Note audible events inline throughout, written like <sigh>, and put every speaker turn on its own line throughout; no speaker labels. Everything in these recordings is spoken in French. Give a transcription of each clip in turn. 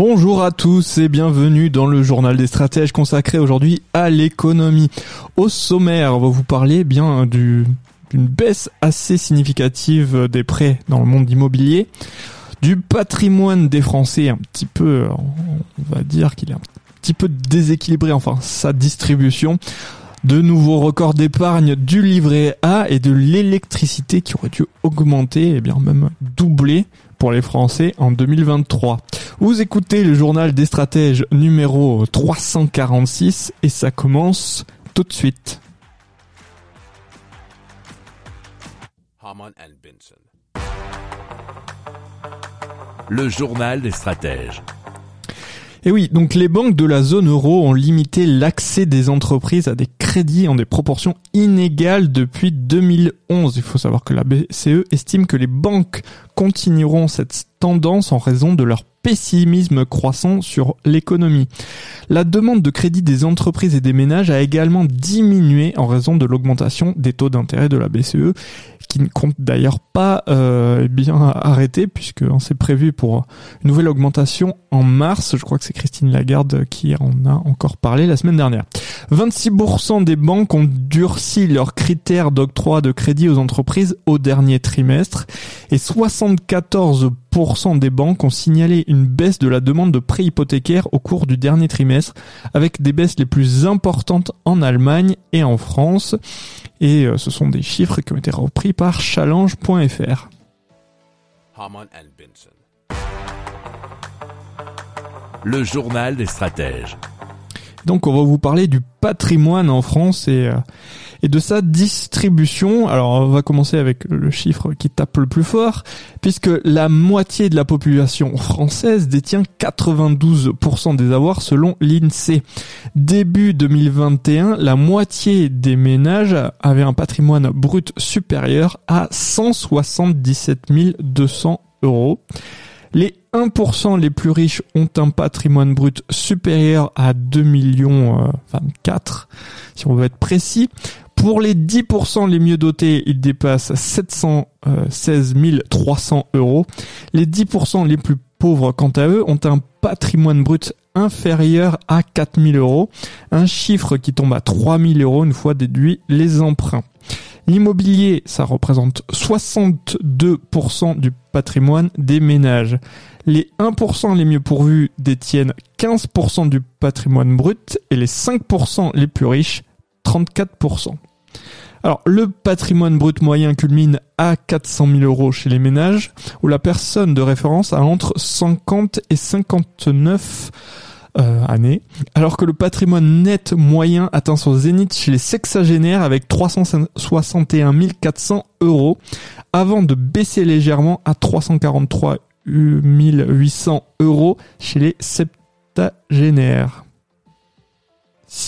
Bonjour à tous et bienvenue dans le journal des stratèges consacré aujourd'hui à l'économie. Au sommaire, on va vous parler bien du d'une baisse assez significative des prêts dans le monde immobilier, du patrimoine des Français un petit peu, on va dire qu'il est un petit peu déséquilibré, enfin sa distribution, de nouveaux records d'épargne du livret A et de l'électricité qui aurait dû augmenter et bien même doubler pour les Français en 2023. Vous écoutez le journal des stratèges numéro 346 et ça commence tout de suite.
Le journal des stratèges.
Et oui, donc les banques de la zone euro ont limité l'accès des entreprises à des crédits en des proportions inégales depuis 2011. Il faut savoir que la BCE estime que les banques continueront cette tendance en raison de leur pessimisme croissant sur l'économie. La demande de crédit des entreprises et des ménages a également diminué en raison de l'augmentation des taux d'intérêt de la BCE qui ne compte d'ailleurs pas euh, bien arrêter puisque on s'est prévu pour une nouvelle augmentation en mars. Je crois que c'est Christine Lagarde qui en a encore parlé la semaine dernière. 26% des banques ont durci leurs critères d'octroi de crédit aux entreprises au dernier trimestre et 74% des banques ont signalé une baisse de la demande de prêts hypothécaires au cours du dernier trimestre avec des baisses les plus importantes en Allemagne et en France. Et euh, ce sont des chiffres qui ont été repris par challenge.fr.
Le journal des stratèges.
Donc on va vous parler du patrimoine en France et, euh, et de sa distribution. Alors on va commencer avec le chiffre qui tape le plus fort, puisque la moitié de la population française détient 92% des avoirs selon l'INSEE. Début 2021, la moitié des ménages avaient un patrimoine brut supérieur à 177 200 euros. Les 1% les plus riches ont un patrimoine brut supérieur à 2 millions 24, si on veut être précis. Pour les 10% les mieux dotés, ils dépassent 716 300 euros. Les 10% les plus pauvres, quant à eux, ont un patrimoine brut inférieur à 4000 euros. Un chiffre qui tombe à 3000 euros une fois déduit les emprunts. L'immobilier, ça représente 62% du patrimoine des ménages. Les 1% les mieux pourvus détiennent 15% du patrimoine brut et les 5% les plus riches 34%. Alors, le patrimoine brut moyen culmine à 400 000 euros chez les ménages, où la personne de référence a entre 50 et 59 euh, années, alors que le patrimoine net moyen atteint son zénith chez les sexagénaires avec 361 400 euros, avant de baisser légèrement à 343 800 euros chez les septagénaires.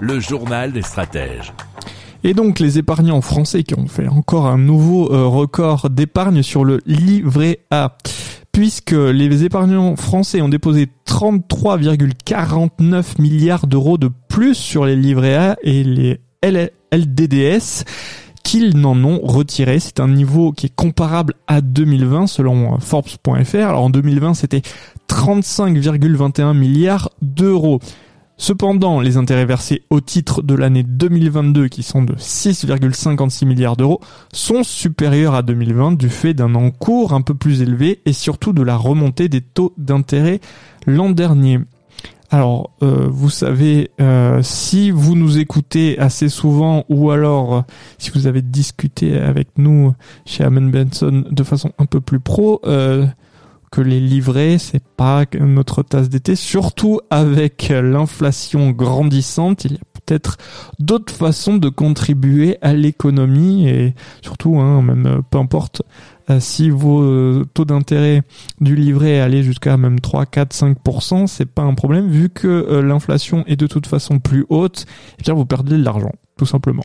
Le journal des stratèges.
Et donc les épargnants français qui ont fait encore un nouveau euh, record d'épargne sur le livret A. Puisque les épargnants français ont déposé 33,49 milliards d'euros de plus sur les livrets A et les LDDS qu'ils n'en ont retiré. C'est un niveau qui est comparable à 2020 selon Forbes.fr. Alors en 2020 c'était 35,21 milliards d'euros. Cependant, les intérêts versés au titre de l'année 2022, qui sont de 6,56 milliards d'euros, sont supérieurs à 2020 du fait d'un encours un peu plus élevé et surtout de la remontée des taux d'intérêt l'an dernier. Alors, euh, vous savez, euh, si vous nous écoutez assez souvent ou alors euh, si vous avez discuté avec nous chez Amen Benson de façon un peu plus pro, que les livrets, c'est pas notre tasse d'été, surtout avec l'inflation grandissante, il y a peut-être d'autres façons de contribuer à l'économie et surtout, hein, même euh, peu importe euh, si vos euh, taux d'intérêt du livret allaient jusqu'à même 3, 4, 5%, c'est pas un problème vu que l'inflation est de toute façon plus haute, et eh bien vous perdez de l'argent, tout simplement.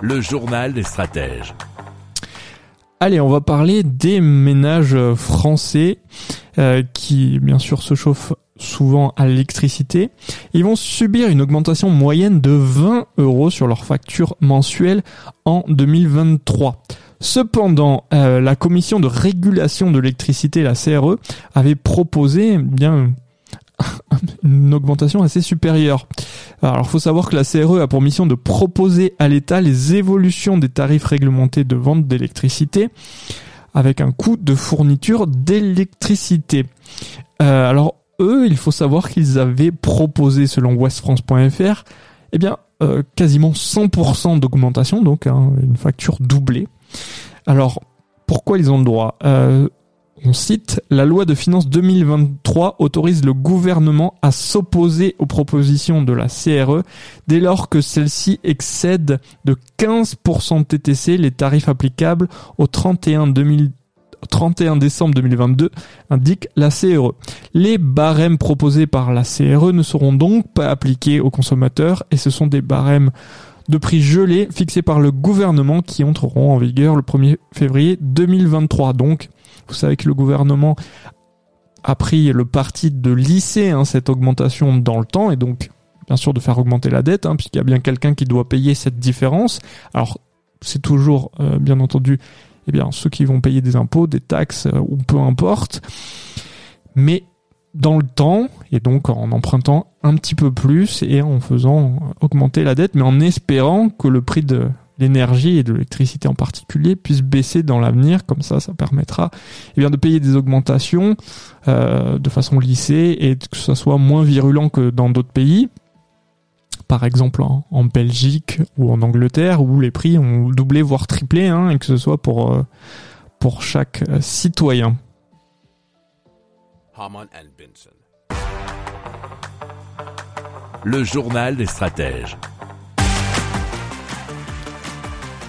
Le journal des stratèges.
Allez, on va parler des ménages français euh, qui, bien sûr, se chauffent souvent à l'électricité. Ils vont subir une augmentation moyenne de 20 euros sur leur facture mensuelle en 2023. Cependant, euh, la commission de régulation de l'électricité, la CRE, avait proposé eh bien <laughs> une augmentation assez supérieure. Alors, il faut savoir que la CRE a pour mission de proposer à l'État les évolutions des tarifs réglementés de vente d'électricité avec un coût de fourniture d'électricité. Euh, alors, eux, il faut savoir qu'ils avaient proposé, selon westfrance.fr, eh bien, euh, quasiment 100% d'augmentation, donc hein, une facture doublée. Alors, pourquoi ils ont le droit? Euh, on cite, la loi de finances 2023 autorise le gouvernement à s'opposer aux propositions de la CRE dès lors que celle-ci excède de 15% TTC les tarifs applicables au 31 31 décembre 2022, indique la CRE. Les barèmes proposés par la CRE ne seront donc pas appliqués aux consommateurs et ce sont des barèmes de prix gelés fixés par le gouvernement qui entreront en vigueur le 1er février 2023. Donc, vous savez que le gouvernement a pris le parti de lisser hein, cette augmentation dans le temps et donc bien sûr de faire augmenter la dette, hein, puisqu'il y a bien quelqu'un qui doit payer cette différence. Alors c'est toujours euh, bien entendu eh bien ceux qui vont payer des impôts, des taxes euh, ou peu importe. Mais dans le temps et donc en empruntant un petit peu plus et en faisant augmenter la dette, mais en espérant que le prix de l'énergie et de l'électricité en particulier puisse baisser dans l'avenir. Comme ça, ça permettra eh bien, de payer des augmentations euh, de façon lissée et que ça soit moins virulent que dans d'autres pays. Par exemple en, Belgique ou en Angleterre où les prix ont doublé voire triplé hein, et que ce soit pour, euh, pour chaque euh, citoyen.
Le journal des stratèges.